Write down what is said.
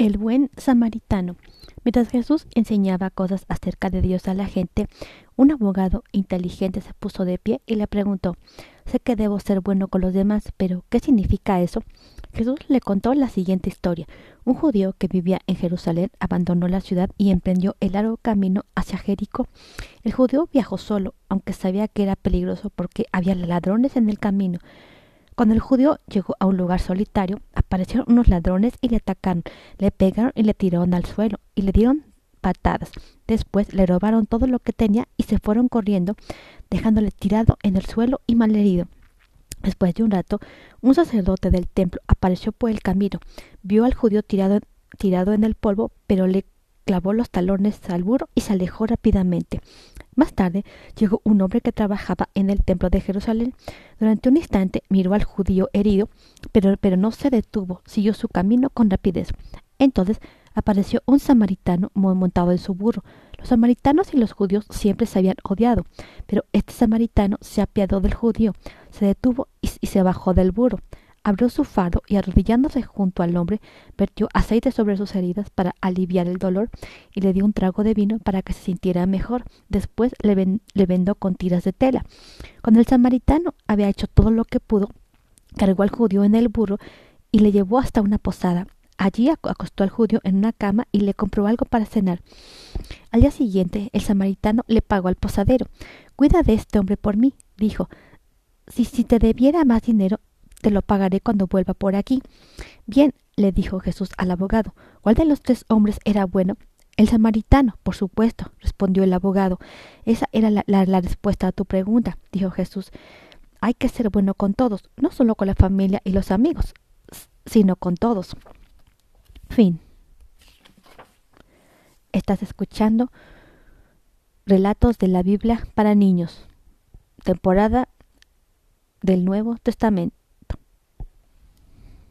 El buen samaritano. Mientras Jesús enseñaba cosas acerca de Dios a la gente, un abogado inteligente se puso de pie y le preguntó Sé que debo ser bueno con los demás, pero ¿qué significa eso? Jesús le contó la siguiente historia. Un judío que vivía en Jerusalén abandonó la ciudad y emprendió el largo camino hacia Jericó. El judío viajó solo, aunque sabía que era peligroso porque había ladrones en el camino. Cuando el judío llegó a un lugar solitario, aparecieron unos ladrones y le atacaron, le pegaron y le tiraron al suelo y le dieron patadas. Después le robaron todo lo que tenía y se fueron corriendo, dejándole tirado en el suelo y malherido. Después de un rato, un sacerdote del templo apareció por el camino, vio al judío tirado, tirado en el polvo, pero le clavó los talones al burro y se alejó rápidamente. Más tarde llegó un hombre que trabajaba en el templo de Jerusalén. Durante un instante miró al judío herido, pero, pero no se detuvo, siguió su camino con rapidez. Entonces apareció un samaritano montado en su burro. Los samaritanos y los judíos siempre se habían odiado, pero este samaritano se apiadó del judío, se detuvo y, y se bajó del burro abrió su fardo y arrodillándose junto al hombre, vertió aceite sobre sus heridas para aliviar el dolor y le dio un trago de vino para que se sintiera mejor. Después le, vendó con tiras de tela. Cuando el samaritano había hecho todo lo que pudo, cargó al judío en el burro y le llevó hasta una posada. Allí acostó al judío en una cama y le compró algo para cenar. Al día siguiente, el samaritano le pagó al posadero. Cuida de este hombre por mí, dijo. Si, si te debiera más dinero, te lo pagaré cuando vuelva por aquí. Bien, le dijo Jesús al abogado. ¿Cuál de los tres hombres era bueno? El samaritano, por supuesto, respondió el abogado. Esa era la, respuesta a tu pregunta, dijo Jesús. Hay que ser bueno con todos, no solo con la familia y los amigos, sino con todos. Fin. Estás escuchando Relatos de la Biblia para niños, temporada del Nuevo Testamento.